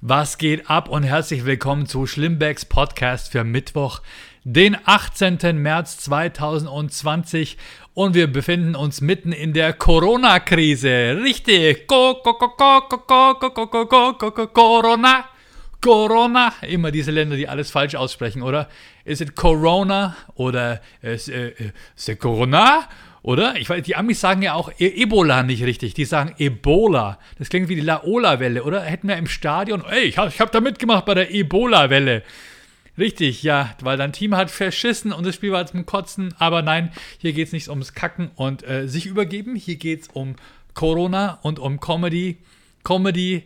Was geht ab und herzlich willkommen zu Schlimmbecks Podcast für Mittwoch, den 18. März 2020 und wir befinden uns mitten in der Corona-Krise. Richtig. Corona. Corona. Immer diese Länder, die alles falsch aussprechen, oder? Ist es Corona oder ist es Corona? Oder? Ich weiß, die Amis sagen ja auch e Ebola nicht richtig. Die sagen Ebola. Das klingt wie die Laola-Welle, oder? Hätten wir im Stadion, ey, ich habe hab da mitgemacht bei der Ebola-Welle. Richtig, ja, weil dein Team hat verschissen und das Spiel war zum Kotzen. Aber nein, hier geht es nicht ums Kacken und äh, sich übergeben. Hier geht es um Corona und um Comedy. Comedy,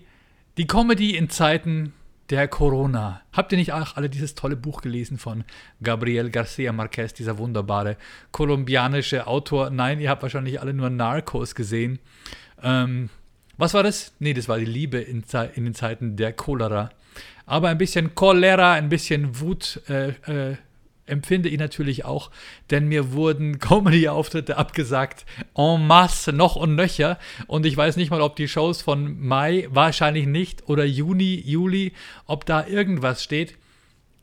die Comedy in Zeiten der Corona. Habt ihr nicht auch alle dieses tolle Buch gelesen von Gabriel Garcia Marquez, dieser wunderbare kolumbianische Autor? Nein, ihr habt wahrscheinlich alle nur Narcos gesehen. Ähm, was war das? Nee, das war die Liebe in, in den Zeiten der Cholera. Aber ein bisschen Cholera, ein bisschen Wut äh, äh, empfinde ich natürlich auch, denn mir wurden Comedy-Auftritte abgesagt, en masse, noch und nöcher. Und ich weiß nicht mal, ob die Shows von Mai, wahrscheinlich nicht, oder Juni, Juli, ob da irgendwas steht.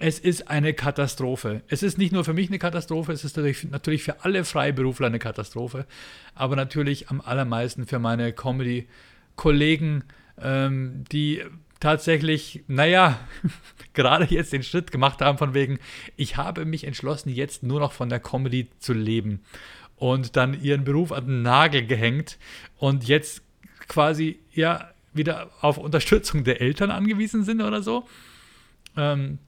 Es ist eine Katastrophe. Es ist nicht nur für mich eine Katastrophe, es ist natürlich für alle Freiberufler eine Katastrophe, aber natürlich am allermeisten für meine Comedy-Kollegen, ähm, die tatsächlich, naja, gerade jetzt den Schritt gemacht haben von wegen, ich habe mich entschlossen, jetzt nur noch von der Comedy zu leben und dann ihren Beruf an den Nagel gehängt und jetzt quasi ja wieder auf Unterstützung der Eltern angewiesen sind oder so. Ähm,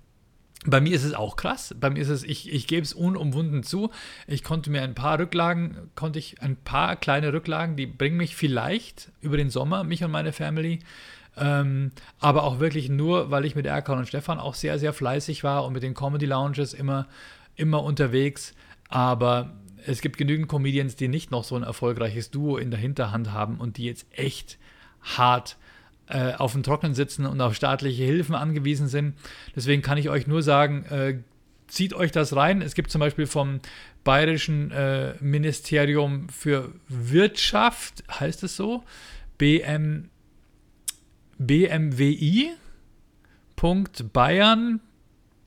bei mir ist es auch krass. Bei mir ist es, ich, ich gebe es unumwunden zu. Ich konnte mir ein paar Rücklagen, konnte ich ein paar kleine Rücklagen, die bringen mich vielleicht über den Sommer, mich und meine Family, ähm, aber auch wirklich nur, weil ich mit Erkan und Stefan auch sehr, sehr fleißig war und mit den Comedy Lounges immer, immer unterwegs. Aber es gibt genügend Comedians, die nicht noch so ein erfolgreiches Duo in der Hinterhand haben und die jetzt echt hart äh, auf dem Trocknen sitzen und auf staatliche Hilfen angewiesen sind. Deswegen kann ich euch nur sagen, äh, zieht euch das rein. Es gibt zum Beispiel vom Bayerischen äh, Ministerium für Wirtschaft, heißt es so, BM, bmwi.bayern.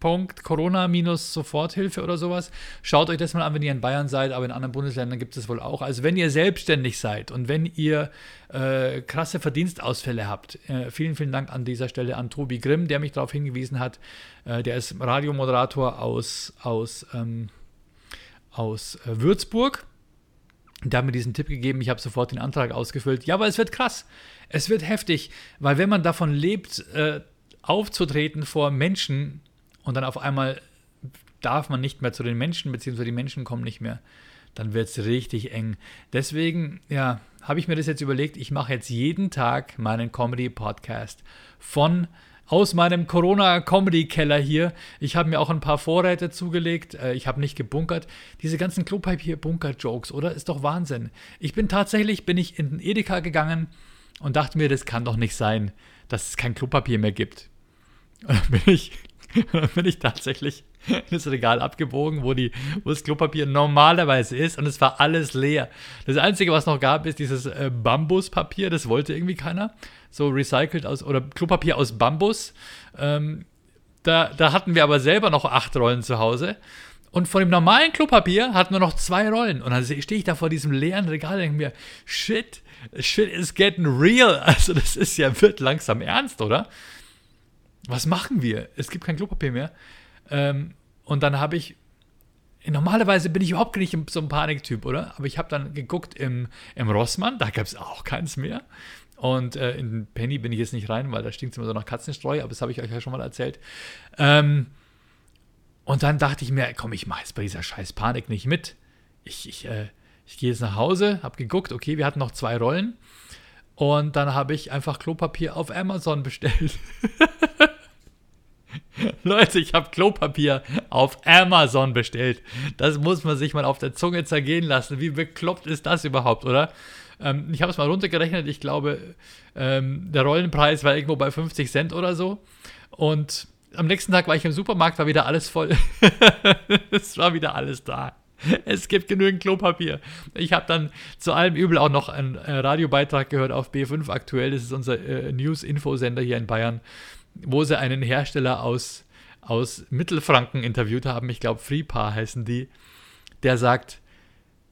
Corona-Soforthilfe oder sowas. Schaut euch das mal an, wenn ihr in Bayern seid, aber in anderen Bundesländern gibt es wohl auch. Also wenn ihr selbstständig seid und wenn ihr äh, krasse Verdienstausfälle habt, äh, vielen, vielen Dank an dieser Stelle an Tobi Grimm, der mich darauf hingewiesen hat. Äh, der ist Radiomoderator aus, aus, ähm, aus äh, Würzburg. Der hat mir diesen Tipp gegeben, ich habe sofort den Antrag ausgefüllt. Ja, aber es wird krass. Es wird heftig, weil wenn man davon lebt, äh, aufzutreten vor Menschen und dann auf einmal darf man nicht mehr zu den Menschen, beziehungsweise die Menschen kommen nicht mehr, dann wird es richtig eng. Deswegen, ja, habe ich mir das jetzt überlegt, ich mache jetzt jeden Tag meinen Comedy-Podcast von aus meinem Corona-Comedy-Keller hier. Ich habe mir auch ein paar Vorräte zugelegt. Äh, ich habe nicht gebunkert. Diese ganzen Klopapier-Bunker-Jokes, oder? Ist doch Wahnsinn. Ich bin tatsächlich, bin ich in den Edeka gegangen und dachte mir, das kann doch nicht sein, dass es kein Klopapier mehr gibt. Und dann bin ich, dann bin ich tatsächlich in das Regal abgebogen, wo, die, wo das Klopapier normalerweise ist und es war alles leer. Das Einzige, was noch gab, ist dieses äh, Bambuspapier, das wollte irgendwie keiner. So recycelt aus, oder Klopapier aus Bambus. Ähm, da, da hatten wir aber selber noch acht Rollen zu Hause. Und von dem normalen Klopapier hatten wir noch zwei Rollen. Und dann stehe ich da vor diesem leeren Regal und denke mir, shit, shit is getting real. Also das ist ja, wird langsam ernst, oder? Was machen wir? Es gibt kein Klopapier mehr. Ähm, und dann habe ich, normalerweise bin ich überhaupt nicht so ein Paniktyp, oder? Aber ich habe dann geguckt im, im Rossmann, da gab es auch keins mehr. Und äh, in Penny bin ich jetzt nicht rein, weil da stinkt es immer so nach Katzenstreu, aber das habe ich euch ja schon mal erzählt. Ähm, und dann dachte ich mir, komm, ich mache jetzt bei dieser scheiß Panik nicht mit. Ich, ich, äh, ich gehe jetzt nach Hause, habe geguckt, okay, wir hatten noch zwei Rollen. Und dann habe ich einfach Klopapier auf Amazon bestellt. Leute, ich habe Klopapier auf Amazon bestellt. Das muss man sich mal auf der Zunge zergehen lassen. Wie bekloppt ist das überhaupt, oder? Ähm, ich habe es mal runtergerechnet. Ich glaube, ähm, der Rollenpreis war irgendwo bei 50 Cent oder so. Und am nächsten Tag war ich im Supermarkt, war wieder alles voll. es war wieder alles da. Es gibt genügend Klopapier. Ich habe dann zu allem Übel auch noch einen äh, Radiobeitrag gehört auf B5 aktuell. Das ist unser äh, News-Infosender hier in Bayern. wo sie einen Hersteller aus, aus Mittelfranken interviewt haben, ich glaube Freepar heißen die, der sagt,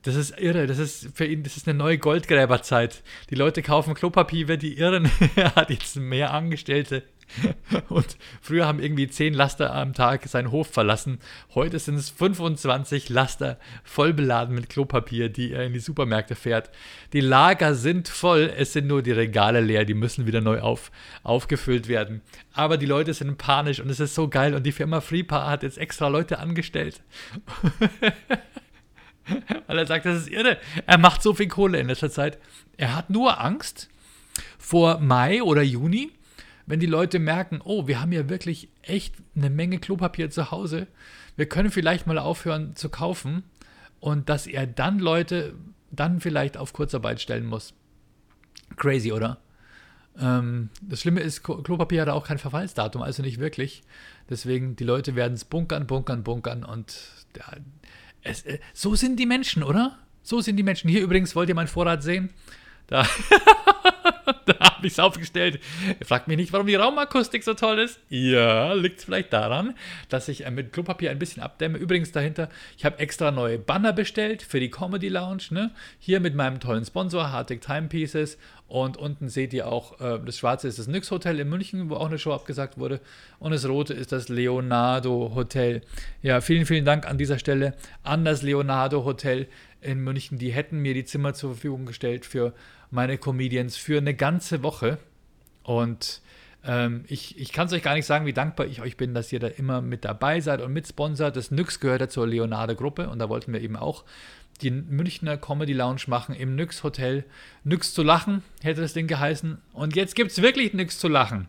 das ist irre, das ist für ihn, das ist eine neue Goldgräberzeit. Die Leute kaufen Klopapier, wenn die irren. er hat jetzt mehr Angestellte. Und früher haben irgendwie 10 Laster am Tag seinen Hof verlassen. Heute sind es 25 Laster voll beladen mit Klopapier, die er in die Supermärkte fährt. Die Lager sind voll, es sind nur die Regale leer, die müssen wieder neu auf, aufgefüllt werden. Aber die Leute sind panisch und es ist so geil und die Firma Freepa hat jetzt extra Leute angestellt. Weil er sagt, das ist irre. Er macht so viel Kohle in letzter Zeit. Er hat nur Angst vor Mai oder Juni, wenn die Leute merken, oh, wir haben ja wirklich echt eine Menge Klopapier zu Hause, wir können vielleicht mal aufhören zu kaufen und dass er dann Leute dann vielleicht auf Kurzarbeit stellen muss. Crazy, oder? Ähm, das Schlimme ist, Klopapier hat auch kein Verfallsdatum, also nicht wirklich. Deswegen, die Leute werden es bunkern, bunkern, bunkern und ja, es, äh, so sind die Menschen, oder? So sind die Menschen. Hier übrigens, wollt ihr meinen Vorrat sehen? Da, da habe ich es aufgestellt. Fragt mich nicht, warum die Raumakustik so toll ist. Ja, liegt es vielleicht daran, dass ich äh, mit Klopapier ein bisschen abdämme. Übrigens dahinter, ich habe extra neue Banner bestellt für die Comedy Lounge. Ne? Hier mit meinem tollen Sponsor, Hartig Timepieces. Und unten seht ihr auch, äh, das schwarze ist das Nyx Hotel in München, wo auch eine Show abgesagt wurde. Und das rote ist das Leonardo Hotel. Ja, vielen, vielen Dank an dieser Stelle an das Leonardo Hotel in München. Die hätten mir die Zimmer zur Verfügung gestellt für meine Comedians für eine ganze Woche. Und ähm, ich, ich kann es euch gar nicht sagen, wie dankbar ich euch bin, dass ihr da immer mit dabei seid und mitsponsert. Das Nyx gehört ja zur Leonardo-Gruppe und da wollten wir eben auch die Münchner Comedy Lounge machen im Nyx Hotel. Nyx zu lachen hätte das Ding geheißen. Und jetzt gibt es wirklich Nyx zu lachen.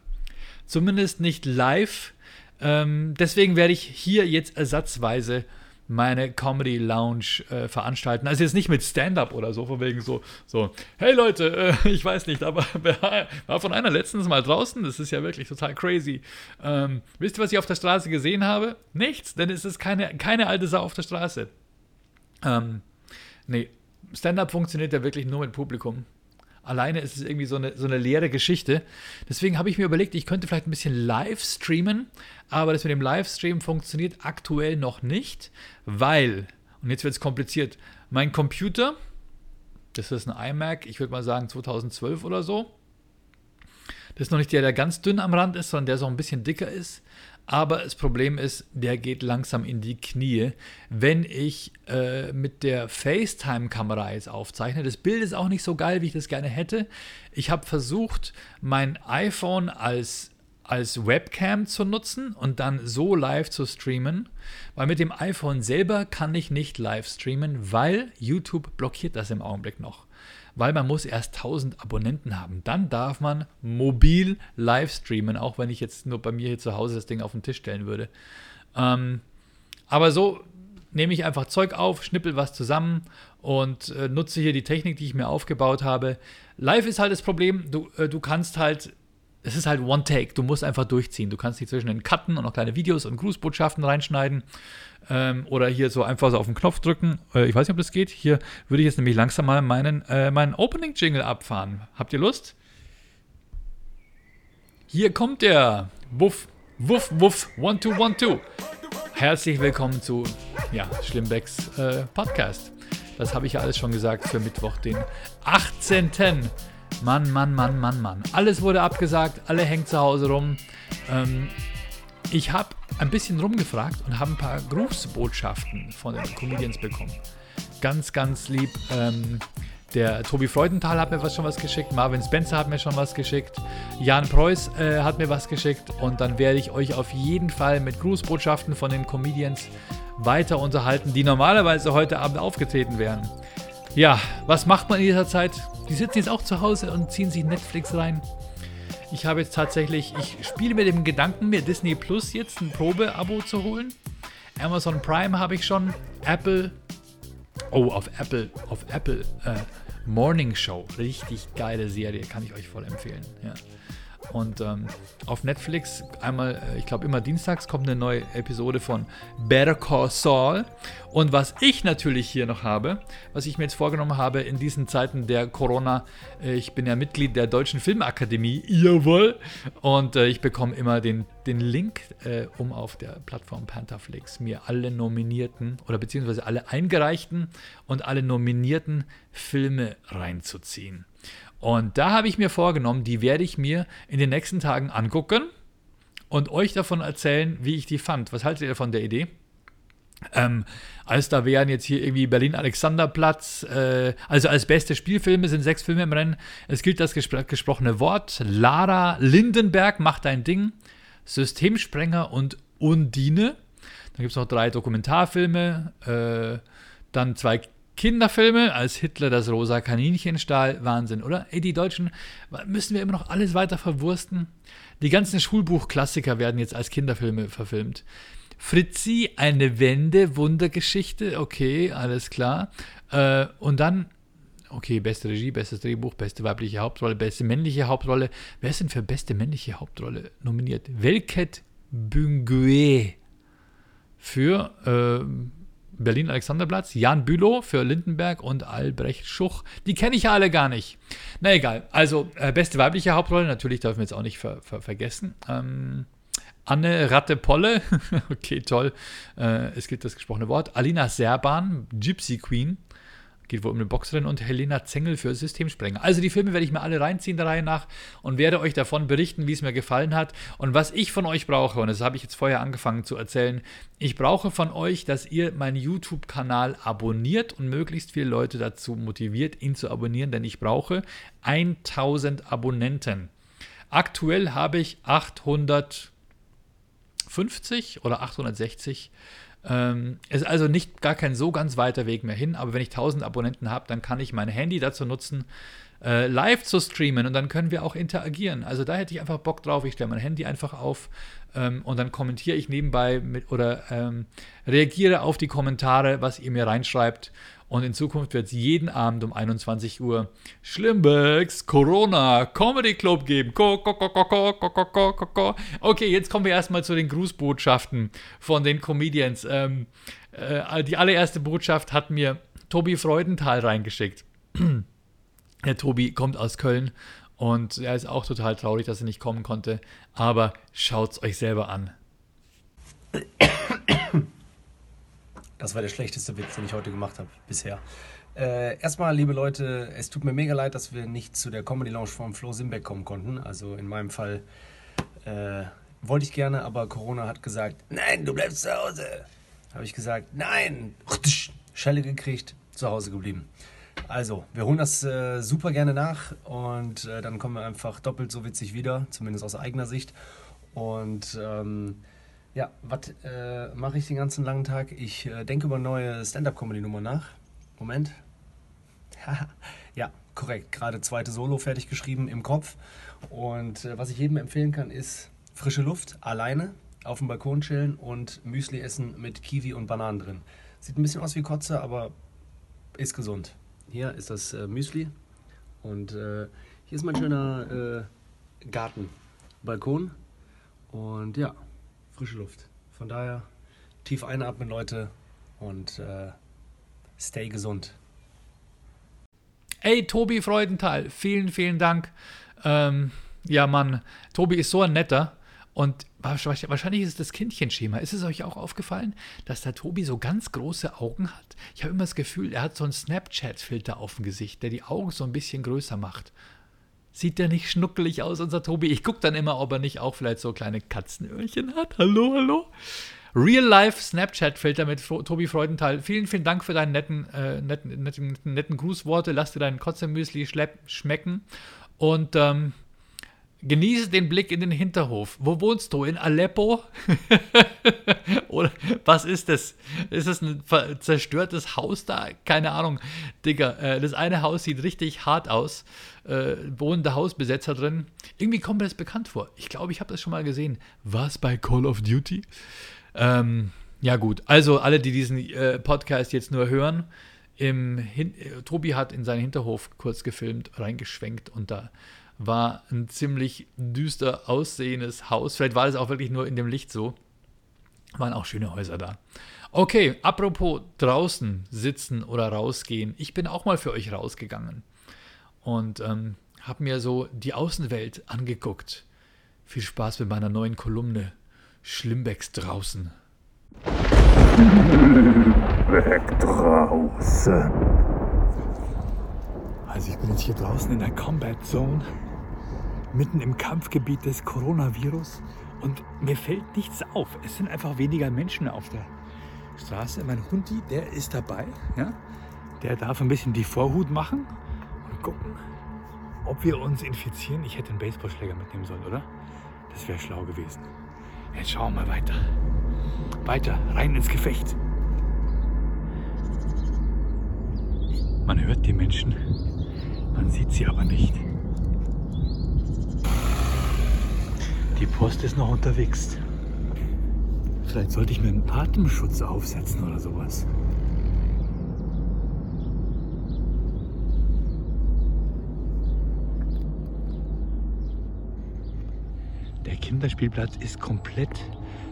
Zumindest nicht live. Ähm, deswegen werde ich hier jetzt ersatzweise meine Comedy Lounge äh, veranstalten. Also jetzt nicht mit Stand-up oder so, von wegen so, so hey Leute, äh, ich weiß nicht, aber war von einer letztens mal draußen, das ist ja wirklich total crazy. Ähm, wisst ihr, was ich auf der Straße gesehen habe? Nichts, denn es ist keine, keine alte Sau auf der Straße. Ähm, nee, Stand-up funktioniert ja wirklich nur mit Publikum. Alleine ist es irgendwie so eine, so eine leere Geschichte. Deswegen habe ich mir überlegt, ich könnte vielleicht ein bisschen live streamen, aber das mit dem Livestream funktioniert aktuell noch nicht, weil, und jetzt wird es kompliziert, mein Computer, das ist ein iMac, ich würde mal sagen 2012 oder so, das ist noch nicht der, der ganz dünn am Rand ist, sondern der so ein bisschen dicker ist. Aber das Problem ist, der geht langsam in die Knie. Wenn ich äh, mit der FaceTime-Kamera jetzt aufzeichne, das Bild ist auch nicht so geil, wie ich das gerne hätte. Ich habe versucht, mein iPhone als, als Webcam zu nutzen und dann so live zu streamen, weil mit dem iPhone selber kann ich nicht live streamen, weil YouTube blockiert das im Augenblick noch weil man muss erst 1000 Abonnenten haben. Dann darf man mobil live streamen, auch wenn ich jetzt nur bei mir hier zu Hause das Ding auf den Tisch stellen würde. Ähm, aber so nehme ich einfach Zeug auf, schnippel was zusammen und äh, nutze hier die Technik, die ich mir aufgebaut habe. Live ist halt das Problem, du, äh, du kannst halt es ist halt One Take. Du musst einfach durchziehen. Du kannst nicht zwischen den Cutten und noch kleine Videos und Grußbotschaften reinschneiden. Ähm, oder hier so einfach so auf den Knopf drücken. Äh, ich weiß nicht, ob das geht. Hier würde ich jetzt nämlich langsam mal meinen, äh, meinen Opening-Jingle abfahren. Habt ihr Lust? Hier kommt der. Wuff, wuff, wuff. One, two, one, two. Herzlich willkommen zu ja, Schlimmbecks äh, Podcast. Das habe ich ja alles schon gesagt für Mittwoch, den 18. Mann, Mann, Mann, Mann, Mann. Alles wurde abgesagt, alle hängen zu Hause rum. Ähm, ich habe ein bisschen rumgefragt und habe ein paar Grußbotschaften von den Comedians bekommen. Ganz, ganz lieb. Ähm, der Tobi Freudenthal hat mir was schon was geschickt, Marvin Spencer hat mir schon was geschickt, Jan Preuß äh, hat mir was geschickt und dann werde ich euch auf jeden Fall mit Grußbotschaften von den Comedians weiter unterhalten, die normalerweise heute Abend aufgetreten wären. Ja, was macht man in dieser Zeit? Die sitzen jetzt auch zu Hause und ziehen sich Netflix rein. Ich habe jetzt tatsächlich, ich spiele mit dem Gedanken, mir Disney Plus jetzt ein Probe-Abo zu holen. Amazon Prime habe ich schon. Apple. Oh, auf Apple, auf Apple. Äh, Morning Show. Richtig geile Serie, kann ich euch voll empfehlen. Ja. Und ähm, auf Netflix einmal, äh, ich glaube immer dienstags kommt eine neue Episode von Better Call Saul. Und was ich natürlich hier noch habe, was ich mir jetzt vorgenommen habe in diesen Zeiten der Corona, äh, ich bin ja Mitglied der Deutschen Filmakademie, jawohl. Und äh, ich bekomme immer den, den Link, äh, um auf der Plattform Pantherflix mir alle nominierten oder beziehungsweise alle eingereichten und alle nominierten Filme reinzuziehen. Und da habe ich mir vorgenommen, die werde ich mir in den nächsten Tagen angucken und euch davon erzählen, wie ich die fand. Was haltet ihr von der Idee? Ähm, als da wären jetzt hier irgendwie Berlin-Alexanderplatz, äh, also als beste Spielfilme sind sechs Filme im Rennen. Es gilt das gespr gesprochene Wort. Lara Lindenberg macht ein Ding. Systemsprenger und Undine. Dann gibt es noch drei Dokumentarfilme, äh, dann zwei Kinderfilme, als Hitler das rosa Kaninchen stahl, Wahnsinn, oder? Ey, die Deutschen, müssen wir immer noch alles weiter verwursten? Die ganzen Schulbuchklassiker werden jetzt als Kinderfilme verfilmt. Fritzi, eine Wende, Wundergeschichte, okay, alles klar. Äh, und dann, okay, beste Regie, bestes Drehbuch, beste weibliche Hauptrolle, beste männliche Hauptrolle. Wer ist denn für beste männliche Hauptrolle nominiert? Welket Bungue für äh, Berlin-Alexanderplatz, Jan Bülow für Lindenberg und Albrecht Schuch. Die kenne ich ja alle gar nicht. Na egal. Also, äh, beste weibliche Hauptrolle, natürlich dürfen wir jetzt auch nicht ver ver vergessen. Ähm, Anne Ratte-Polle, okay, toll. Äh, es gibt das gesprochene Wort. Alina Serban, Gypsy Queen geht wohl um eine Boxerin und Helena Zengel für Systemsprenger. Also die Filme werde ich mir alle reinziehen der Reihe nach und werde euch davon berichten, wie es mir gefallen hat und was ich von euch brauche. Und das habe ich jetzt vorher angefangen zu erzählen. Ich brauche von euch, dass ihr meinen YouTube-Kanal abonniert und möglichst viele Leute dazu motiviert, ihn zu abonnieren, denn ich brauche 1000 Abonnenten. Aktuell habe ich 850 oder 860 ähm, ist also nicht gar kein so ganz weiter Weg mehr hin, aber wenn ich 1000 Abonnenten habe, dann kann ich mein Handy dazu nutzen, äh, live zu streamen und dann können wir auch interagieren. Also da hätte ich einfach Bock drauf. Ich stelle mein Handy einfach auf ähm, und dann kommentiere ich nebenbei mit oder ähm, reagiere auf die Kommentare, was ihr mir reinschreibt und in Zukunft wird es jeden Abend um 21 Uhr Schlimmbecks Corona Comedy Club geben. Okay, jetzt kommen wir erstmal zu den Grußbotschaften von den Comedians. Ähm, äh, die allererste Botschaft hat mir Tobi Freudenthal reingeschickt. Der Tobi kommt aus Köln und er ist auch total traurig, dass er nicht kommen konnte. Aber schaut es euch selber an. Das war der schlechteste Witz, den ich heute gemacht habe bisher. Äh, erstmal, liebe Leute, es tut mir mega leid, dass wir nicht zu der Comedy Lounge von Flo Simbeck kommen konnten. Also in meinem Fall äh, wollte ich gerne, aber Corona hat gesagt, nein, du bleibst zu Hause. Habe ich gesagt, nein. Schelle gekriegt, zu Hause geblieben. Also, wir holen das äh, super gerne nach und äh, dann kommen wir einfach doppelt so witzig wieder, zumindest aus eigener Sicht. Und ähm, ja, was äh, mache ich den ganzen langen Tag? Ich äh, denke über neue Stand-Up-Comedy-Nummer nach. Moment. ja, korrekt. Gerade zweite Solo fertig geschrieben im Kopf. Und äh, was ich jedem empfehlen kann, ist frische Luft, alleine, auf dem Balkon chillen und Müsli essen mit Kiwi und Bananen drin. Sieht ein bisschen aus wie Kotze, aber ist gesund. Hier ist das äh, Müsli und äh, hier ist mein schöner äh, Garten, Balkon. Und ja, frische Luft. Von daher tief einatmen, Leute, und äh, stay gesund. Ey, Tobi Freudenthal, vielen, vielen Dank. Ähm, ja, Mann, Tobi ist so ein netter. Und wahrscheinlich ist es das Kindchenschema. Ist es euch auch aufgefallen, dass der Tobi so ganz große Augen hat? Ich habe immer das Gefühl, er hat so einen Snapchat-Filter auf dem Gesicht, der die Augen so ein bisschen größer macht. Sieht der nicht schnuckelig aus, unser Tobi? Ich gucke dann immer, ob er nicht auch vielleicht so kleine Katzenöhrchen hat. Hallo, hallo? Real-Life Snapchat-Filter mit Tobi Freudenthal. Vielen, vielen Dank für deine netten, äh, netten, netten, netten Grußworte. Lass dir deinen Kotzemüsli schmecken. Und ähm, Genieße den Blick in den Hinterhof. Wo wohnst du? In Aleppo? Oder was ist das? Ist das ein zerstörtes Haus da? Keine Ahnung. Digga, äh, das eine Haus sieht richtig hart aus. Äh, wohnende Hausbesetzer drin. Irgendwie kommt mir das bekannt vor. Ich glaube, ich habe das schon mal gesehen. Was bei Call of Duty? Ähm, ja, gut. Also, alle, die diesen äh, Podcast jetzt nur hören, im Hin Tobi hat in seinen Hinterhof kurz gefilmt, reingeschwenkt und da war ein ziemlich düster aussehendes Haus. Vielleicht war das auch wirklich nur in dem Licht so. Waren auch schöne Häuser da. Okay, apropos draußen sitzen oder rausgehen. Ich bin auch mal für euch rausgegangen und ähm, habe mir so die Außenwelt angeguckt. Viel Spaß mit meiner neuen Kolumne Schlimmbecks draußen. Weg draußen. Also ich bin jetzt hier draußen in der Combat Zone, mitten im Kampfgebiet des Coronavirus und mir fällt nichts auf. Es sind einfach weniger Menschen auf der Straße. Mein Hundi, der ist dabei. Ja? Der darf ein bisschen die Vorhut machen und gucken, ob wir uns infizieren. Ich hätte einen Baseballschläger mitnehmen sollen, oder? Das wäre schlau gewesen. Jetzt schauen wir weiter. Weiter, rein ins Gefecht. Man hört die Menschen, man sieht sie aber nicht. Die Post ist noch unterwegs. Vielleicht sollte ich mir einen Atemschutz aufsetzen oder sowas. Der Kinderspielplatz ist komplett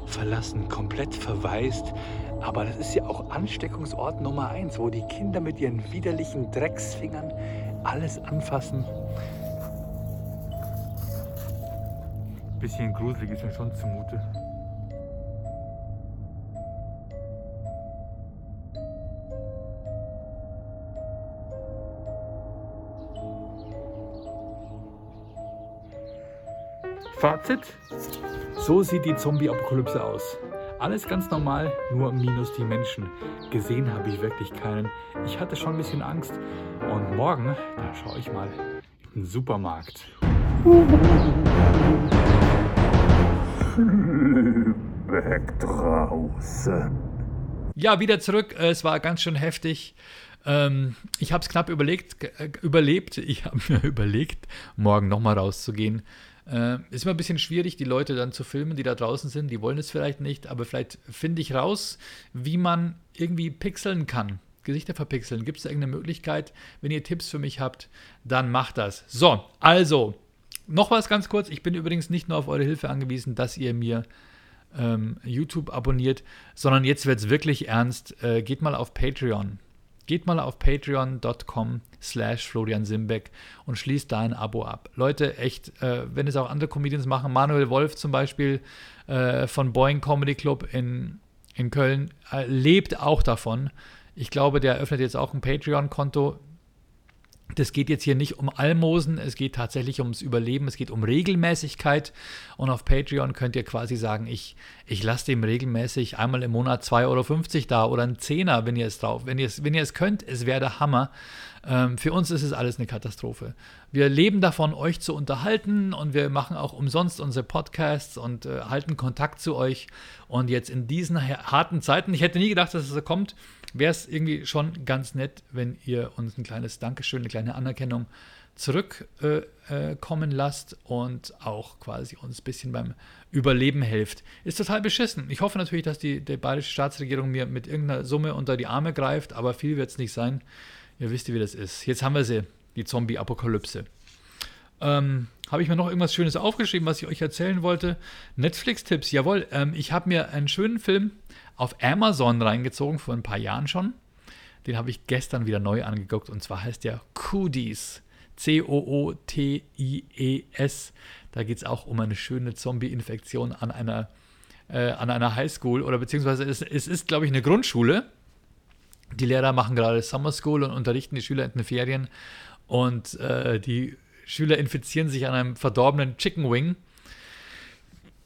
verlassen, komplett verwaist. Aber das ist ja auch Ansteckungsort Nummer eins, wo die Kinder mit ihren widerlichen Drecksfingern alles anfassen. Bisschen gruselig ist mir schon zumute. Fazit: So sieht die Zombie-Apokalypse aus. Alles ganz normal, nur minus die Menschen. Gesehen habe ich wirklich keinen. Ich hatte schon ein bisschen Angst. Und morgen, da schaue ich mal in den Supermarkt. Weg draußen. Ja, wieder zurück. Es war ganz schön heftig. Ähm, ich habe es knapp überlegt, äh, überlebt. Ich habe mir überlegt, morgen nochmal rauszugehen. Äh, ist immer ein bisschen schwierig, die Leute dann zu filmen, die da draußen sind. Die wollen es vielleicht nicht, aber vielleicht finde ich raus, wie man irgendwie pixeln kann. Gesichter verpixeln. Gibt es irgendeine Möglichkeit? Wenn ihr Tipps für mich habt, dann macht das. So, also, noch was ganz kurz. Ich bin übrigens nicht nur auf eure Hilfe angewiesen, dass ihr mir ähm, YouTube abonniert, sondern jetzt wird es wirklich ernst. Äh, geht mal auf Patreon. Geht mal auf patreon.com slash Florian Simbeck und schließt da ein Abo ab. Leute, echt, äh, wenn es auch andere Comedians machen, Manuel Wolf zum Beispiel äh, von Boeing Comedy Club in, in Köln, äh, lebt auch davon. Ich glaube, der eröffnet jetzt auch ein Patreon-Konto. Das geht jetzt hier nicht um Almosen, es geht tatsächlich ums Überleben, es geht um Regelmäßigkeit. Und auf Patreon könnt ihr quasi sagen, ich, ich lasse dem regelmäßig einmal im Monat 2,50 Euro da oder ein Zehner, wenn ihr es drauf, wenn ihr es, wenn ihr es könnt, es wäre der Hammer. Ähm, für uns ist es alles eine Katastrophe. Wir leben davon, euch zu unterhalten und wir machen auch umsonst unsere Podcasts und äh, halten Kontakt zu euch. Und jetzt in diesen harten Zeiten, ich hätte nie gedacht, dass es so kommt, wäre es irgendwie schon ganz nett, wenn ihr uns ein kleines Dankeschön, eine kleine Anerkennung zurückkommen äh, äh, lasst und auch quasi uns ein bisschen beim Überleben hilft. Ist total beschissen. Ich hoffe natürlich, dass die, die bayerische Staatsregierung mir mit irgendeiner Summe unter die Arme greift, aber viel wird es nicht sein. Ihr wisst, wie das ist. Jetzt haben wir sie, die Zombie-Apokalypse. Ähm, habe ich mir noch irgendwas Schönes aufgeschrieben, was ich euch erzählen wollte? Netflix-Tipps, jawohl. Ähm, ich habe mir einen schönen Film auf Amazon reingezogen, vor ein paar Jahren schon. Den habe ich gestern wieder neu angeguckt und zwar heißt der Cooties. C-O-O-T-I-E-S. Da geht es auch um eine schöne Zombie-Infektion an einer, äh, an einer Highschool oder beziehungsweise es, es ist, glaube ich, eine Grundschule die Lehrer machen gerade Summer School und unterrichten die Schüler in den Ferien. Und äh, die Schüler infizieren sich an einem verdorbenen Chicken Wing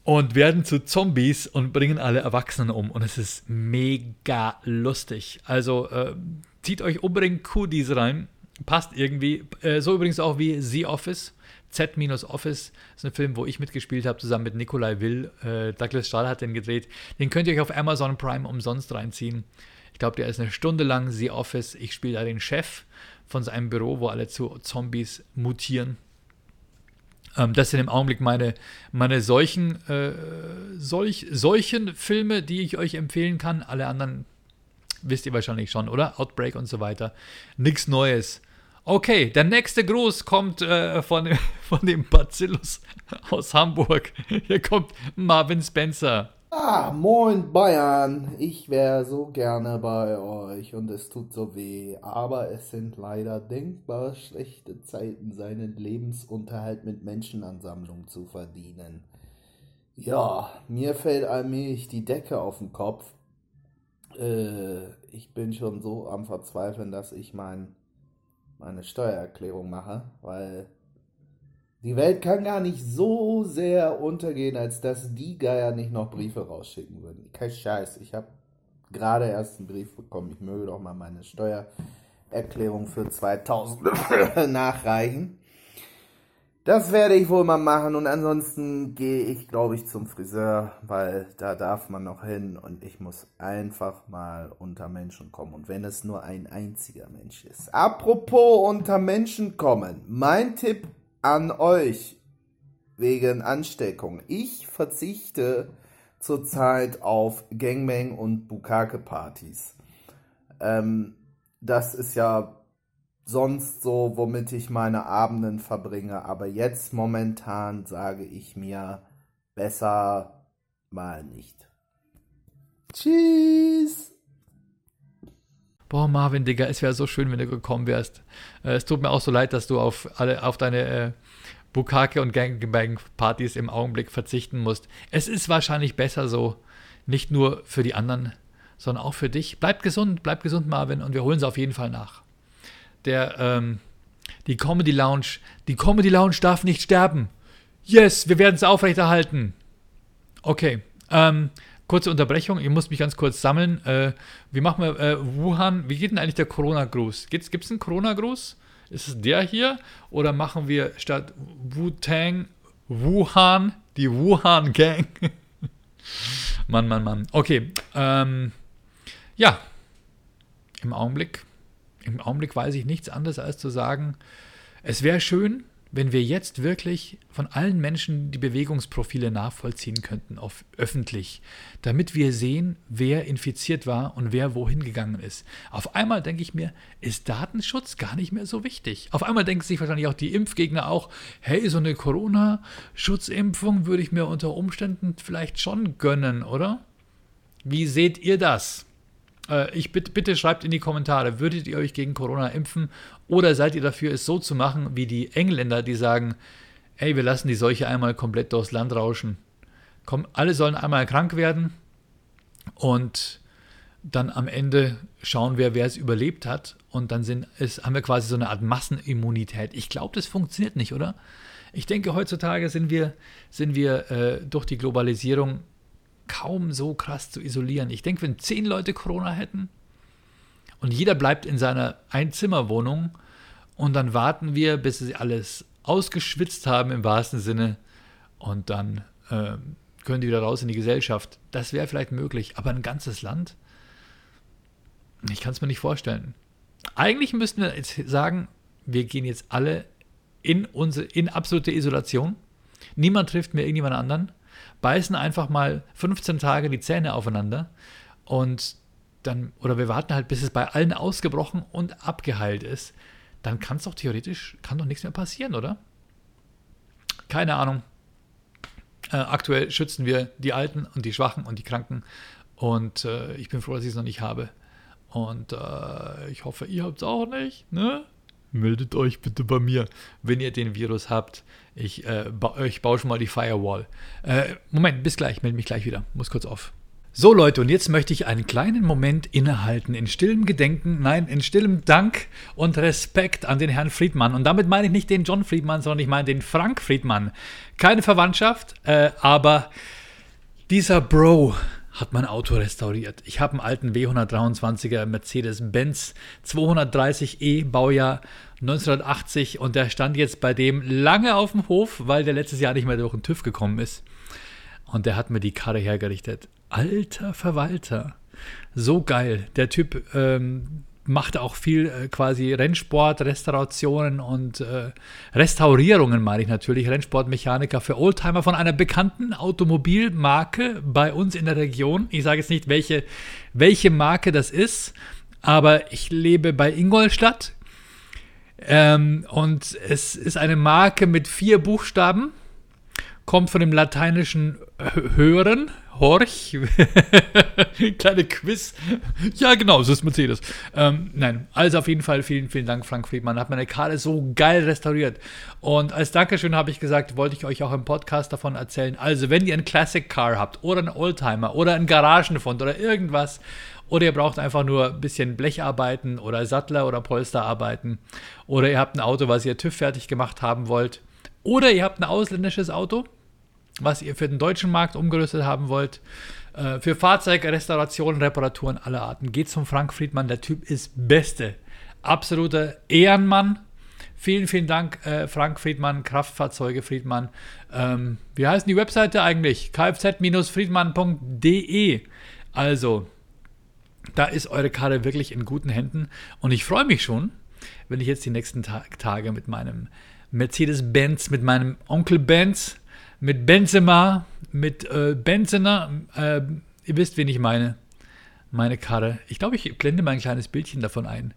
und werden zu Zombies und bringen alle Erwachsenen um. Und es ist mega lustig. Also äh, zieht euch unbedingt Cooties rein. Passt irgendwie. Äh, so übrigens auch wie The Office. Z-Office ist ein Film, wo ich mitgespielt habe, zusammen mit Nikolai Will. Äh, Douglas Stahl hat den gedreht. Den könnt ihr euch auf Amazon Prime umsonst reinziehen. Ich glaube, der ist eine Stunde lang The Office. Ich spiele da den Chef von seinem Büro, wo alle zu Zombies mutieren. Ähm, das sind im Augenblick meine, meine solchen, äh, solch, solchen Filme, die ich euch empfehlen kann. Alle anderen wisst ihr wahrscheinlich schon, oder? Outbreak und so weiter. Nichts Neues. Okay, der nächste Gruß kommt äh, von, von dem Bacillus aus Hamburg. Hier kommt Marvin Spencer. Ah, moin Bayern. Ich wäre so gerne bei euch und es tut so weh, aber es sind leider denkbar schlechte Zeiten, seinen Lebensunterhalt mit Menschenansammlungen zu verdienen. Ja, mir fällt allmählich die Decke auf den Kopf. Äh, ich bin schon so am Verzweifeln, dass ich mein, meine Steuererklärung mache, weil die Welt kann gar nicht so sehr untergehen, als dass die Geier nicht noch Briefe rausschicken würden. Kein Scheiß. Ich habe gerade erst einen Brief bekommen. Ich möge doch mal meine Steuererklärung für 2000 nachreichen. Das werde ich wohl mal machen und ansonsten gehe ich, glaube ich, zum Friseur, weil da darf man noch hin und ich muss einfach mal unter Menschen kommen und wenn es nur ein einziger Mensch ist. Apropos unter Menschen kommen, mein Tipp an euch wegen Ansteckung. Ich verzichte zurzeit auf Gangbang und Bukake-Partys. Ähm, das ist ja sonst so, womit ich meine Abenden verbringe. Aber jetzt momentan sage ich mir besser mal nicht. Tschüss. Boah, Marvin, Digga, es wäre so schön, wenn du gekommen wärst. Äh, es tut mir auch so leid, dass du auf, alle, auf deine äh, Bukake- und Gangbang-Partys im Augenblick verzichten musst. Es ist wahrscheinlich besser so. Nicht nur für die anderen, sondern auch für dich. Bleib gesund, bleib gesund, Marvin, und wir holen sie auf jeden Fall nach. Der, ähm, die Comedy Lounge, die Comedy Lounge darf nicht sterben. Yes, wir werden es aufrechterhalten. Okay, ähm, kurze Unterbrechung, ich muss mich ganz kurz sammeln. Äh, wie machen wir äh, Wuhan? Wie geht denn eigentlich der Corona-Gruß? Gibt es einen Corona-Gruß? Ist es der hier? Oder machen wir statt Wu-Tang Wuhan die Wuhan-Gang? Mann, Mann, Mann. Okay, ähm, ja, im Augenblick, im Augenblick weiß ich nichts anderes als zu sagen, es wäre schön, wenn wir jetzt wirklich von allen Menschen die Bewegungsprofile nachvollziehen könnten, auf, öffentlich, damit wir sehen, wer infiziert war und wer wohin gegangen ist. Auf einmal denke ich mir, ist Datenschutz gar nicht mehr so wichtig. Auf einmal denken sich wahrscheinlich auch die Impfgegner auch, hey, so eine Corona-Schutzimpfung würde ich mir unter Umständen vielleicht schon gönnen, oder? Wie seht ihr das? Äh, ich bitte, bitte schreibt in die Kommentare, würdet ihr euch gegen Corona impfen oder seid ihr dafür, es so zu machen wie die Engländer, die sagen, ey, wir lassen die Seuche einmal komplett durchs Land rauschen. Komm, alle sollen einmal krank werden und dann am Ende schauen wir, wer es überlebt hat und dann sind, ist, haben wir quasi so eine Art Massenimmunität. Ich glaube, das funktioniert nicht, oder? Ich denke, heutzutage sind wir, sind wir äh, durch die Globalisierung kaum so krass zu isolieren. Ich denke, wenn zehn Leute Corona hätten und jeder bleibt in seiner Einzimmerwohnung und dann warten wir, bis sie alles ausgeschwitzt haben im wahrsten Sinne und dann äh, können die wieder raus in die Gesellschaft. Das wäre vielleicht möglich, aber ein ganzes Land? Ich kann es mir nicht vorstellen. Eigentlich müssten wir jetzt sagen, wir gehen jetzt alle in, unsere, in absolute Isolation. Niemand trifft mehr irgendjemand anderen beißen einfach mal 15 Tage die Zähne aufeinander und dann, oder wir warten halt, bis es bei allen ausgebrochen und abgeheilt ist, dann kann es doch theoretisch, kann doch nichts mehr passieren, oder? Keine Ahnung. Äh, aktuell schützen wir die Alten und die Schwachen und die Kranken und äh, ich bin froh, dass ich es noch nicht habe. Und äh, ich hoffe, ihr habt es auch nicht, ne? Meldet euch bitte bei mir, wenn ihr den Virus habt. Ich, äh, ba ich baue schon mal die Firewall. Äh, Moment, bis gleich, melde mich gleich wieder. Muss kurz auf. So Leute, und jetzt möchte ich einen kleinen Moment innehalten, in stillem Gedenken, nein, in stillem Dank und Respekt an den Herrn Friedmann. Und damit meine ich nicht den John Friedmann, sondern ich meine den Frank Friedmann. Keine Verwandtschaft, äh, aber dieser Bro hat mein Auto restauriert. Ich habe einen alten W123er Mercedes-Benz 230e Baujahr 1980 und der stand jetzt bei dem lange auf dem Hof, weil der letztes Jahr nicht mehr durch den TÜV gekommen ist. Und der hat mir die Karre hergerichtet. Alter Verwalter. So geil. Der Typ ähm, macht auch viel äh, quasi Rennsport, Restaurationen und äh, Restaurierungen, meine ich natürlich. Rennsportmechaniker für Oldtimer von einer bekannten Automobilmarke bei uns in der Region. Ich sage jetzt nicht, welche, welche Marke das ist, aber ich lebe bei Ingolstadt. Ähm, und es ist eine Marke mit vier Buchstaben, kommt von dem lateinischen Hören, Horch. Kleine Quiz. Ja, genau, so ist Mercedes. Ähm, nein, also auf jeden Fall vielen, vielen Dank, Frank Friedmann. Hat meine Karte so geil restauriert. Und als Dankeschön habe ich gesagt, wollte ich euch auch im Podcast davon erzählen. Also, wenn ihr ein Classic Car habt oder einen Oldtimer oder einen Garagenfund oder irgendwas, oder ihr braucht einfach nur ein bisschen Blecharbeiten oder Sattler oder Polsterarbeiten, oder ihr habt ein Auto, was ihr TÜV fertig gemacht haben wollt, oder ihr habt ein ausländisches Auto, was ihr für den deutschen Markt umgerüstet haben wollt. Äh, für Fahrzeugrestaurationen, Reparaturen aller Arten. Geht zum Frank Friedmann, der Typ ist Beste. Absoluter Ehrenmann. Vielen, vielen Dank, äh, Frank Friedmann, Kraftfahrzeuge Friedmann. Ähm, wie heißt die Webseite eigentlich? kfz-friedmann.de. Also, da ist eure Karre wirklich in guten Händen. Und ich freue mich schon, wenn ich jetzt die nächsten Ta Tage mit meinem Mercedes-Benz, mit meinem Onkel Benz, mit Benzema, mit äh, Benzener, äh, ihr wisst, wen ich meine. Meine Karre. Ich glaube, ich blende mal ein kleines Bildchen davon ein.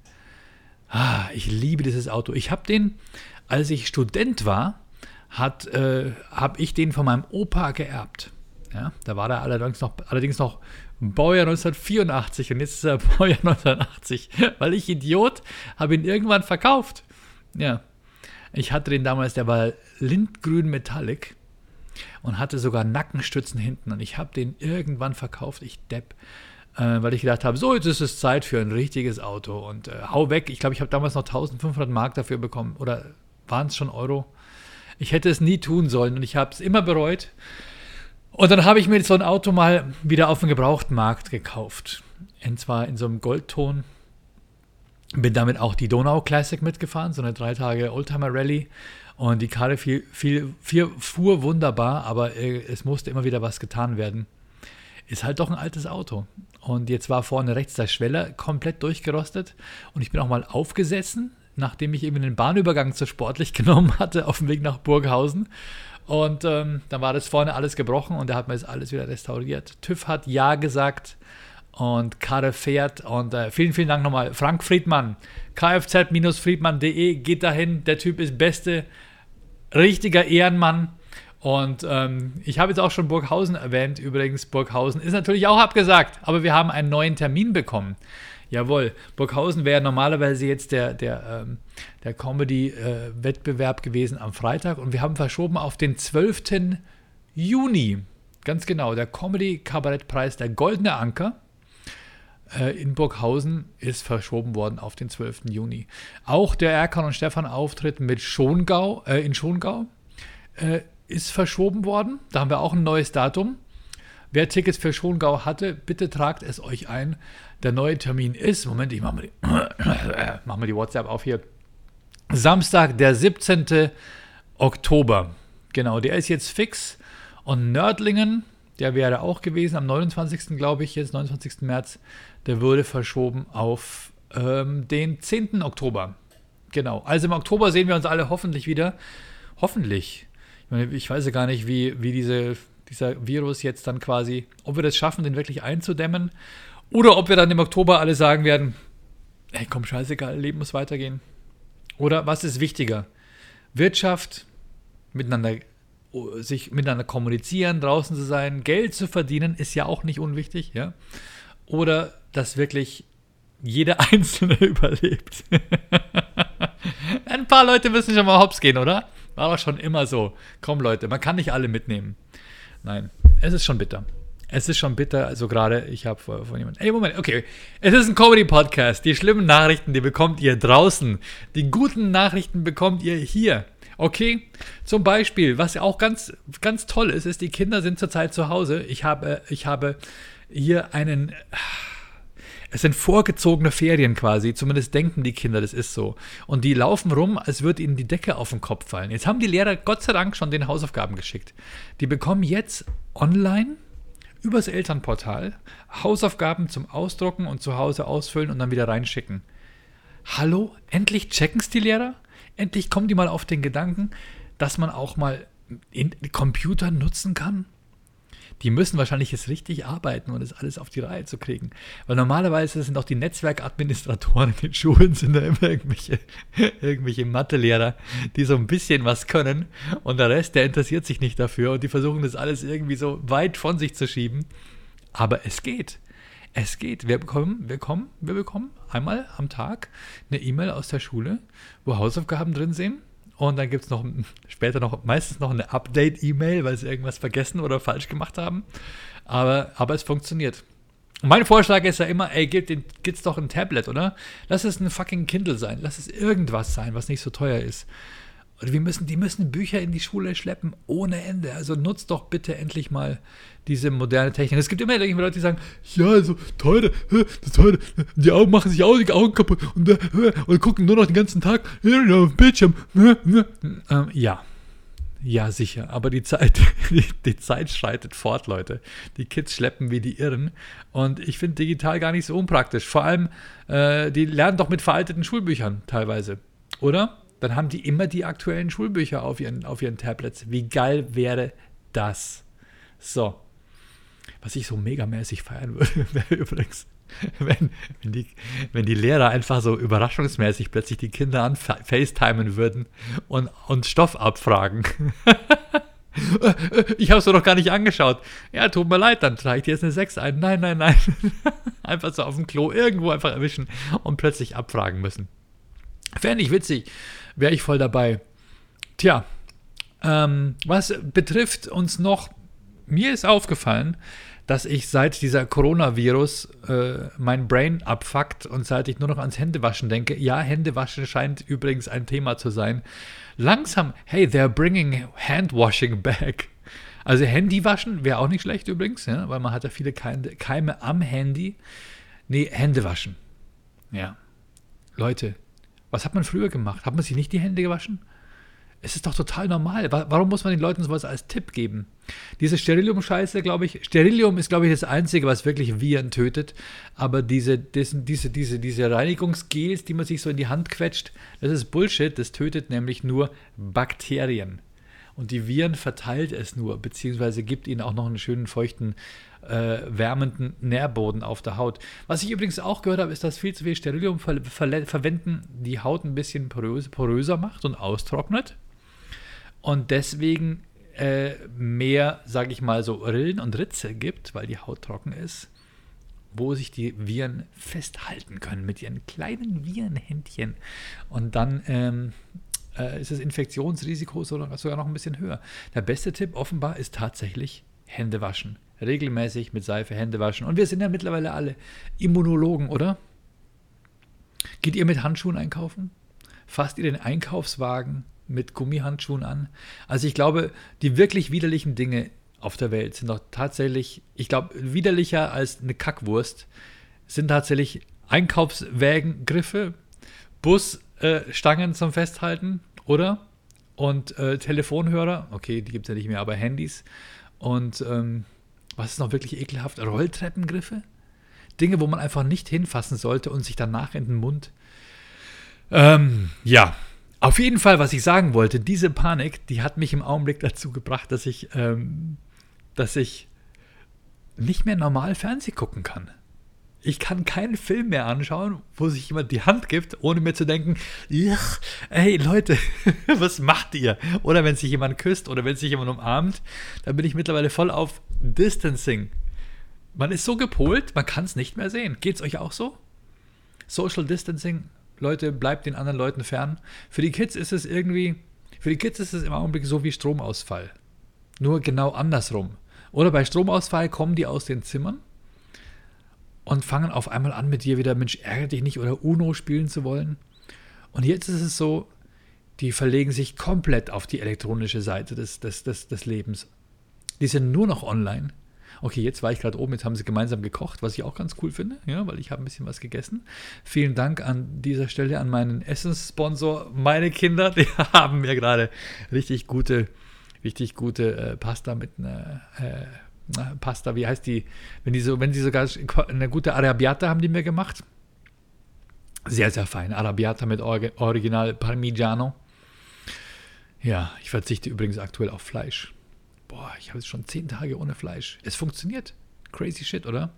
Ah, ich liebe dieses Auto. Ich habe den, als ich Student war, äh, habe ich den von meinem Opa geerbt. Ja, da war er allerdings noch, allerdings noch Baujahr 1984 und jetzt ist er Baujahr 1980. Weil ich Idiot habe ihn irgendwann verkauft. Ja. Ich hatte den damals, der war lindgrün Metallic und hatte sogar Nackenstützen hinten. Und ich habe den irgendwann verkauft, ich Depp, äh, weil ich gedacht habe, so, jetzt ist es Zeit für ein richtiges Auto. Und äh, hau weg. Ich glaube, ich habe damals noch 1500 Mark dafür bekommen. Oder waren es schon Euro? Ich hätte es nie tun sollen und ich habe es immer bereut. Und dann habe ich mir so ein Auto mal wieder auf dem Gebrauchtmarkt gekauft. Und zwar in so einem Goldton. Bin damit auch die Donau Classic mitgefahren, so eine drei Tage Oldtimer Rallye. Und die Karre viel, viel, viel, fuhr wunderbar, aber äh, es musste immer wieder was getan werden. Ist halt doch ein altes Auto. Und jetzt war vorne rechts der Schweller komplett durchgerostet. Und ich bin auch mal aufgesessen, nachdem ich eben den Bahnübergang zu sportlich genommen hatte, auf dem Weg nach Burghausen. Und ähm, dann war das vorne alles gebrochen und er hat mir das alles wieder restauriert. TÜV hat Ja gesagt und Karre fährt. Und äh, vielen, vielen Dank nochmal. Frank Friedmann, kfz-friedmann.de, geht dahin. Der Typ ist Beste richtiger Ehrenmann. Und ähm, ich habe jetzt auch schon Burghausen erwähnt. Übrigens, Burghausen ist natürlich auch abgesagt, aber wir haben einen neuen Termin bekommen. Jawohl, Burghausen wäre normalerweise jetzt der, der, ähm, der Comedy-Wettbewerb äh, gewesen am Freitag und wir haben verschoben auf den 12. Juni. Ganz genau, der Comedy-Kabarettpreis, der Goldene Anker in Burghausen ist verschoben worden auf den 12. Juni. Auch der Erkan und Stefan Auftritt mit Schongau, äh, in Schongau äh, ist verschoben worden. Da haben wir auch ein neues Datum. Wer Tickets für Schongau hatte, bitte tragt es euch ein. Der neue Termin ist, Moment, ich mache mal, die, mach mal die WhatsApp auf hier. Samstag, der 17. Oktober. Genau, der ist jetzt fix. Und Nördlingen, der wäre auch gewesen am 29. glaube ich, jetzt 29. März der wurde verschoben auf ähm, den 10. Oktober. Genau. Also im Oktober sehen wir uns alle hoffentlich wieder. Hoffentlich. Ich, meine, ich weiß ja gar nicht, wie, wie diese, dieser Virus jetzt dann quasi, ob wir das schaffen, den wirklich einzudämmen. Oder ob wir dann im Oktober alle sagen werden, ey, komm, scheißegal, Leben muss weitergehen. Oder was ist wichtiger? Wirtschaft, miteinander sich miteinander kommunizieren, draußen zu sein, Geld zu verdienen, ist ja auch nicht unwichtig, ja. Oder dass wirklich jeder Einzelne überlebt. Ein paar Leute müssen schon mal hops gehen, oder? War doch schon immer so. Komm, Leute, man kann nicht alle mitnehmen. Nein, es ist schon bitter. Es ist schon bitter, also gerade, ich habe von, von jemandem. Ey, Moment, okay. Es ist ein Comedy-Podcast. Die schlimmen Nachrichten, die bekommt ihr draußen. Die guten Nachrichten bekommt ihr hier. Okay? Zum Beispiel, was ja auch ganz, ganz toll ist, ist, die Kinder sind zurzeit zu Hause. Ich habe, ich habe hier einen. Es sind vorgezogene Ferien quasi, zumindest denken die Kinder, das ist so. Und die laufen rum, als würde ihnen die Decke auf den Kopf fallen. Jetzt haben die Lehrer Gott sei Dank schon den Hausaufgaben geschickt. Die bekommen jetzt online übers Elternportal Hausaufgaben zum Ausdrucken und zu Hause ausfüllen und dann wieder reinschicken. Hallo? Endlich checken es die Lehrer? Endlich kommen die mal auf den Gedanken, dass man auch mal Computer nutzen kann? Die müssen wahrscheinlich jetzt richtig arbeiten, um das alles auf die Reihe zu kriegen. Weil normalerweise sind auch die Netzwerkadministratoren in den Schulen sind da immer irgendwelche, irgendwelche Mathelehrer, die so ein bisschen was können und der Rest, der interessiert sich nicht dafür und die versuchen das alles irgendwie so weit von sich zu schieben. Aber es geht. Es geht. Wir bekommen, wir bekommen, wir bekommen einmal am Tag eine E-Mail aus der Schule, wo Hausaufgaben drin sind und dann gibt es noch später noch meistens noch eine Update-E-Mail, weil sie irgendwas vergessen oder falsch gemacht haben. Aber, aber es funktioniert. Mein Vorschlag ist ja immer, ey, gibt es doch ein Tablet, oder? Lass es ein fucking Kindle sein. Lass es irgendwas sein, was nicht so teuer ist. Und wir müssen, die müssen Bücher in die Schule schleppen ohne Ende. Also nutzt doch bitte endlich mal diese moderne Technik. Es gibt immer irgendwelche Leute, die sagen, ja, also teure, das teure, die Augen machen sich auch die Augen kaputt und, und gucken nur noch den ganzen Tag auf Bildschirm. Ähm, ja. Ja, sicher. Aber die Zeit, die, die, Zeit schreitet fort, Leute. Die Kids schleppen wie die Irren. Und ich finde digital gar nicht so unpraktisch. Vor allem, äh, die lernen doch mit veralteten Schulbüchern teilweise. Oder? Dann haben die immer die aktuellen Schulbücher auf ihren, auf ihren Tablets. Wie geil wäre das? So. Was ich so megamäßig feiern würde, wäre übrigens, wenn, wenn, die, wenn die Lehrer einfach so überraschungsmäßig plötzlich die Kinder an FaceTimen würden und, und Stoff abfragen. ich habe es doch gar nicht angeschaut. Ja, tut mir leid, dann trage ich dir jetzt eine 6 ein. Nein, nein, nein. einfach so auf dem Klo irgendwo einfach erwischen und plötzlich abfragen müssen. Fände ich witzig wäre ich voll dabei. Tja, ähm, was betrifft uns noch, mir ist aufgefallen, dass ich seit dieser Coronavirus äh, mein Brain abfuckt und seit ich nur noch ans Händewaschen denke, ja, Händewaschen scheint übrigens ein Thema zu sein. Langsam, hey, they're bringing handwashing back. Also Handywaschen wäre auch nicht schlecht übrigens, ja, weil man hat ja viele Keime am Handy. Nee, Hände waschen. Ja. Leute, was hat man früher gemacht? Hat man sich nicht die Hände gewaschen? Es ist doch total normal. Warum muss man den Leuten sowas als Tipp geben? Diese Sterilium-Scheiße, glaube ich, Sterilium ist, glaube ich, das Einzige, was wirklich Viren tötet. Aber diese, diese, diese, diese, diese Reinigungsgels, die man sich so in die Hand quetscht, das ist Bullshit. Das tötet nämlich nur Bakterien. Und die Viren verteilt es nur, beziehungsweise gibt ihnen auch noch einen schönen feuchten äh, wärmenden Nährboden auf der Haut. Was ich übrigens auch gehört habe, ist, dass viel zu viel Sterilium ver ver verwenden die Haut ein bisschen porös poröser macht und austrocknet. Und deswegen äh, mehr, sage ich mal, so Rillen und Ritze gibt, weil die Haut trocken ist, wo sich die Viren festhalten können mit ihren kleinen Virenhändchen. Und dann ähm, äh, ist das Infektionsrisiko sogar noch ein bisschen höher. Der beste Tipp offenbar ist tatsächlich Hände waschen regelmäßig mit Seife Hände waschen. Und wir sind ja mittlerweile alle Immunologen, oder? Geht ihr mit Handschuhen einkaufen? Fasst ihr den Einkaufswagen mit Gummihandschuhen an? Also ich glaube, die wirklich widerlichen Dinge auf der Welt sind doch tatsächlich, ich glaube, widerlicher als eine Kackwurst sind tatsächlich Einkaufswägengriffe, Busstangen äh, zum Festhalten, oder? Und äh, Telefonhörer, okay, die gibt es ja nicht mehr, aber Handys. Und ähm, was ist noch wirklich ekelhaft? Rolltreppengriffe? Dinge, wo man einfach nicht hinfassen sollte und sich danach in den Mund. Ähm, ja, auf jeden Fall, was ich sagen wollte, diese Panik, die hat mich im Augenblick dazu gebracht, dass ich, ähm, dass ich nicht mehr normal Fernsehen gucken kann. Ich kann keinen Film mehr anschauen, wo sich jemand die Hand gibt, ohne mir zu denken, ey Leute, was macht ihr? Oder wenn sich jemand küsst oder wenn sich jemand umarmt, dann bin ich mittlerweile voll auf Distancing. Man ist so gepolt, man kann es nicht mehr sehen. Geht es euch auch so? Social Distancing, Leute, bleibt den anderen Leuten fern. Für die Kids ist es irgendwie, für die Kids ist es im Augenblick so wie Stromausfall. Nur genau andersrum. Oder bei Stromausfall kommen die aus den Zimmern und fangen auf einmal an mit dir wieder, Mensch, ärgere dich nicht oder Uno spielen zu wollen. Und jetzt ist es so, die verlegen sich komplett auf die elektronische Seite des, des, des, des Lebens. Die sind nur noch online. Okay, jetzt war ich gerade oben, jetzt haben sie gemeinsam gekocht, was ich auch ganz cool finde, ja, weil ich habe ein bisschen was gegessen. Vielen Dank an dieser Stelle an meinen Essenssponsor. Meine Kinder, die haben mir gerade richtig gute, richtig gute äh, Pasta mit einer äh, Pasta, wie heißt die? Wenn die so, wenn sie sogar eine gute Arabiata haben die mir gemacht. Sehr, sehr fein. Arabiata mit Original Parmigiano. Ja, ich verzichte übrigens aktuell auf Fleisch. Boah, ich habe jetzt schon zehn Tage ohne Fleisch. Es funktioniert. Crazy shit, oder?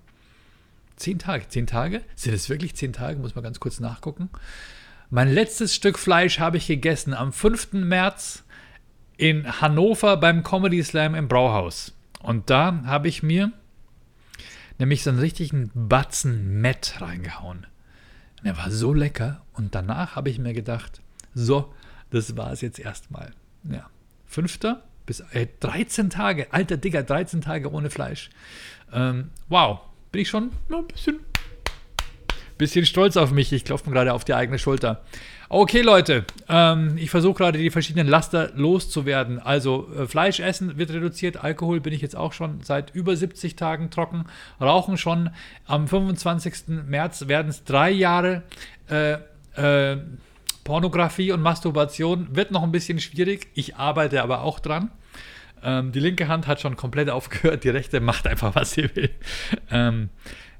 Zehn Tage. Zehn Tage? Sind es wirklich zehn Tage? Muss man ganz kurz nachgucken. Mein letztes Stück Fleisch habe ich gegessen am 5. März in Hannover beim Comedy Slam im Brauhaus. Und da habe ich mir nämlich so einen richtigen Batzen Mett reingehauen. Und er war so lecker. Und danach habe ich mir gedacht, so, das war es jetzt erstmal. Ja. Fünfter bis äh, 13 Tage, alter Digger, 13 Tage ohne Fleisch. Ähm, wow, bin ich schon ein bisschen, bisschen stolz auf mich. Ich klopfe mir gerade auf die eigene Schulter. Okay, Leute, ähm, ich versuche gerade die verschiedenen Laster loszuwerden. Also äh, Fleisch essen wird reduziert, Alkohol bin ich jetzt auch schon seit über 70 Tagen trocken, Rauchen schon. Am 25. März werden es drei Jahre. Äh, äh, Pornografie und Masturbation wird noch ein bisschen schwierig. Ich arbeite aber auch dran. Ähm, die linke Hand hat schon komplett aufgehört, die rechte macht einfach, was sie will. Ähm,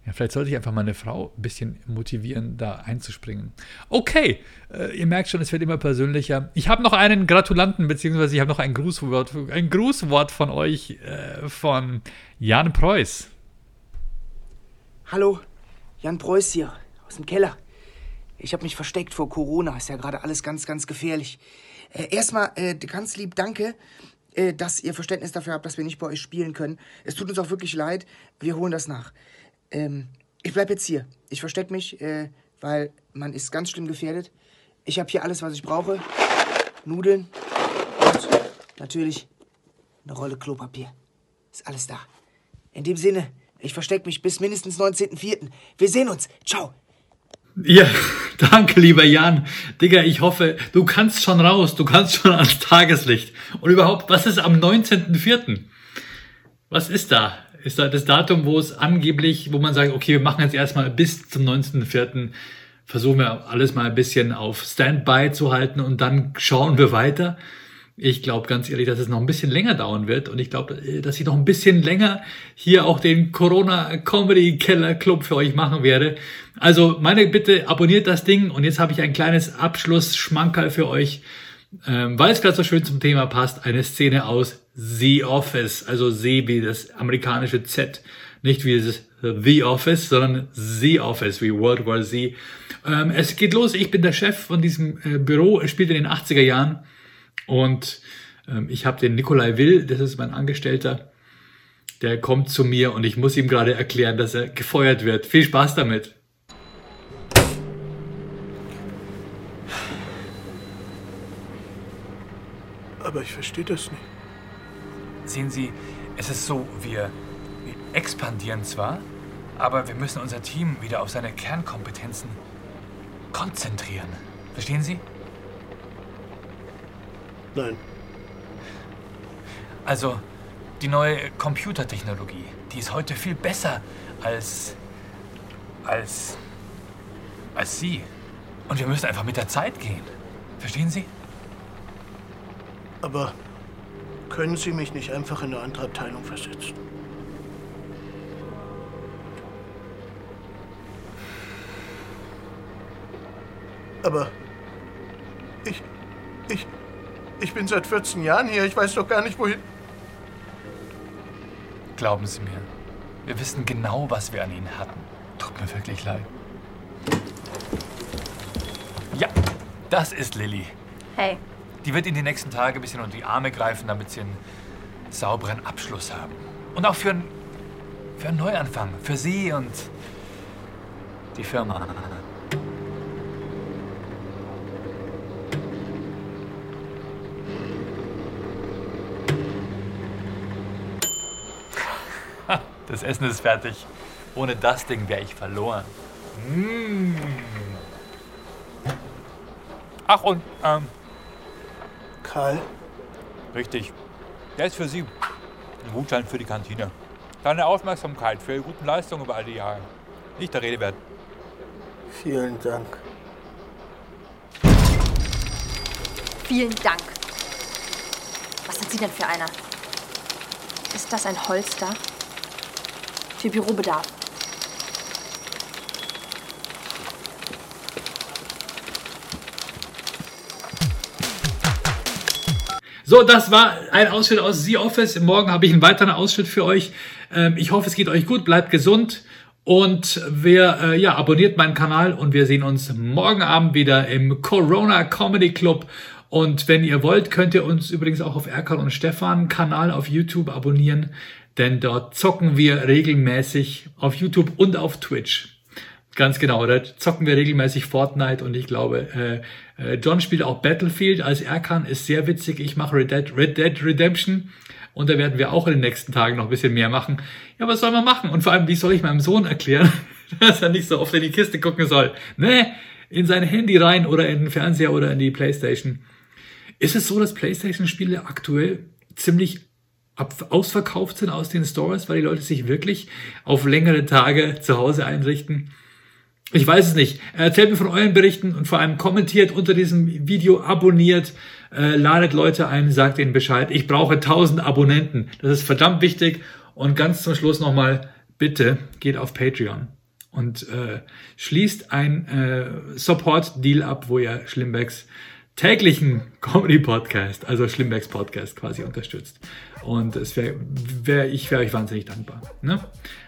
ja, vielleicht sollte ich einfach meine Frau ein bisschen motivieren, da einzuspringen. Okay, äh, ihr merkt schon, es wird immer persönlicher. Ich habe noch einen Gratulanten, beziehungsweise ich habe noch ein Grußwort, ein Grußwort von euch, äh, von Jan Preuß. Hallo, Jan Preuß hier, aus dem Keller. Ich habe mich versteckt vor Corona, ist ja gerade alles ganz, ganz gefährlich. Äh, erstmal äh, ganz lieb danke, äh, dass ihr Verständnis dafür habt, dass wir nicht bei euch spielen können. Es tut uns auch wirklich leid, wir holen das nach. Ähm, ich bleib jetzt hier. Ich verstecke mich, äh, weil man ist ganz schlimm gefährdet. Ich habe hier alles, was ich brauche. Nudeln und natürlich eine Rolle Klopapier. Ist alles da. In dem Sinne, ich verstecke mich bis mindestens 19.04. Wir sehen uns. Ciao. Ja, danke, lieber Jan. Digga, ich hoffe, du kannst schon raus, du kannst schon ans Tageslicht. Und überhaupt, was ist am 19.04.? Was ist da? Ist da das Datum, wo es angeblich, wo man sagt, okay, wir machen jetzt erstmal bis zum 19.04. versuchen wir alles mal ein bisschen auf Standby zu halten und dann schauen wir weiter. Ich glaube ganz ehrlich, dass es noch ein bisschen länger dauern wird und ich glaube, dass ich noch ein bisschen länger hier auch den Corona Comedy Keller Club für euch machen werde. Also meine Bitte, abonniert das Ding und jetzt habe ich ein kleines Abschlussschmankerl für euch, ähm, weil es gerade so schön zum Thema passt, eine Szene aus The Office, also See wie das amerikanische Z, nicht wie das The Office, sondern The Office wie World War Z. Ähm, es geht los, ich bin der Chef von diesem äh, Büro, es spielt in den 80er Jahren und ähm, ich habe den Nikolai Will, das ist mein Angestellter, der kommt zu mir und ich muss ihm gerade erklären, dass er gefeuert wird. Viel Spaß damit. Aber ich verstehe das nicht. Sehen Sie, es ist so, wir, wir expandieren zwar, aber wir müssen unser Team wieder auf seine Kernkompetenzen konzentrieren. Verstehen Sie? Nein. Also, die neue Computertechnologie, die ist heute viel besser als. als. als Sie. Und wir müssen einfach mit der Zeit gehen. Verstehen Sie? Aber können Sie mich nicht einfach in eine andere Abteilung versetzen? Aber ich, ich, ich bin seit 14 Jahren hier. Ich weiß doch gar nicht, wohin. Glauben Sie mir, wir wissen genau, was wir an Ihnen hatten. Tut mir wirklich leid. Ja, das ist Lilly. Hey, Die wird Ihnen die nächsten Tage ein bisschen unter die Arme greifen, damit Sie einen sauberen Abschluss haben. Und auch für, einen- für einen Neuanfang. Für Sie und die Firma. Das Essen ist fertig. Ohne das Ding wäre ich verloren. Mm. Ach, und ähm, Karl, Richtig. Der ist für Sie. Ein Gutschein für die Kantine. Deine Aufmerksamkeit für Ihre guten Leistungen über all die Jahre. Nicht der Rede wert. vielen Dank. vielen Dank. Was sind Sie denn für einer? Ist das ein Holster? Für Bürobedarf. So, das war ein Ausschnitt aus The Office. Morgen habe ich einen weiteren Ausschnitt für euch. Ähm, ich hoffe, es geht euch gut, bleibt gesund. Und wer, äh, ja, abonniert meinen Kanal und wir sehen uns morgen Abend wieder im Corona Comedy Club. Und wenn ihr wollt, könnt ihr uns übrigens auch auf Erkan und Stefan Kanal auf YouTube abonnieren, denn dort zocken wir regelmäßig auf YouTube und auf Twitch. Ganz genau, da zocken wir regelmäßig Fortnite und ich glaube, äh, äh, John spielt auch Battlefield als Erkan, ist sehr witzig. Ich mache Red Dead, Red Dead Redemption und da werden wir auch in den nächsten Tagen noch ein bisschen mehr machen. Ja, was soll man machen? Und vor allem, wie soll ich meinem Sohn erklären, dass er nicht so oft in die Kiste gucken soll? Ne? In sein Handy rein oder in den Fernseher oder in die Playstation. Ist es so, dass PlayStation-Spiele aktuell ziemlich ausverkauft sind aus den Stores, weil die Leute sich wirklich auf längere Tage zu Hause einrichten? Ich weiß es nicht. Erzählt mir von euren Berichten und vor allem kommentiert unter diesem Video, abonniert, äh, ladet Leute ein, sagt ihnen Bescheid. Ich brauche 1000 Abonnenten. Das ist verdammt wichtig. Und ganz zum Schluss nochmal, bitte geht auf Patreon und äh, schließt ein äh, Support-Deal ab, wo ihr Schlimmbecks täglichen Comedy-Podcast, also Schlimmbecks Podcast quasi unterstützt. Und es wäre, wär, ich wäre euch wahnsinnig dankbar. Ne?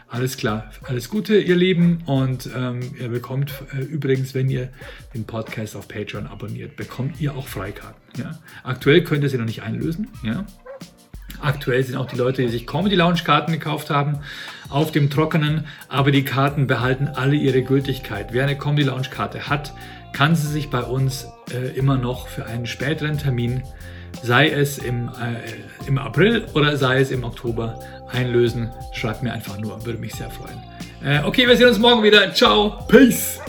Alles klar, alles Gute, ihr Lieben. Und ähm, ihr bekommt äh, übrigens, wenn ihr den Podcast auf Patreon abonniert, bekommt ihr auch Freikarten. Ja? Aktuell könnt ihr sie noch nicht einlösen. Ja? Aktuell sind auch die Leute, die sich Comedy Lounge Karten gekauft haben, auf dem Trockenen, aber die Karten behalten alle ihre Gültigkeit. Wer eine Comedy Lounge Karte hat, kann sie sich bei uns äh, immer noch für einen späteren Termin, sei es im, äh, im April oder sei es im Oktober, einlösen. Schreibt mir einfach nur, würde mich sehr freuen. Äh, okay, wir sehen uns morgen wieder. Ciao, Peace.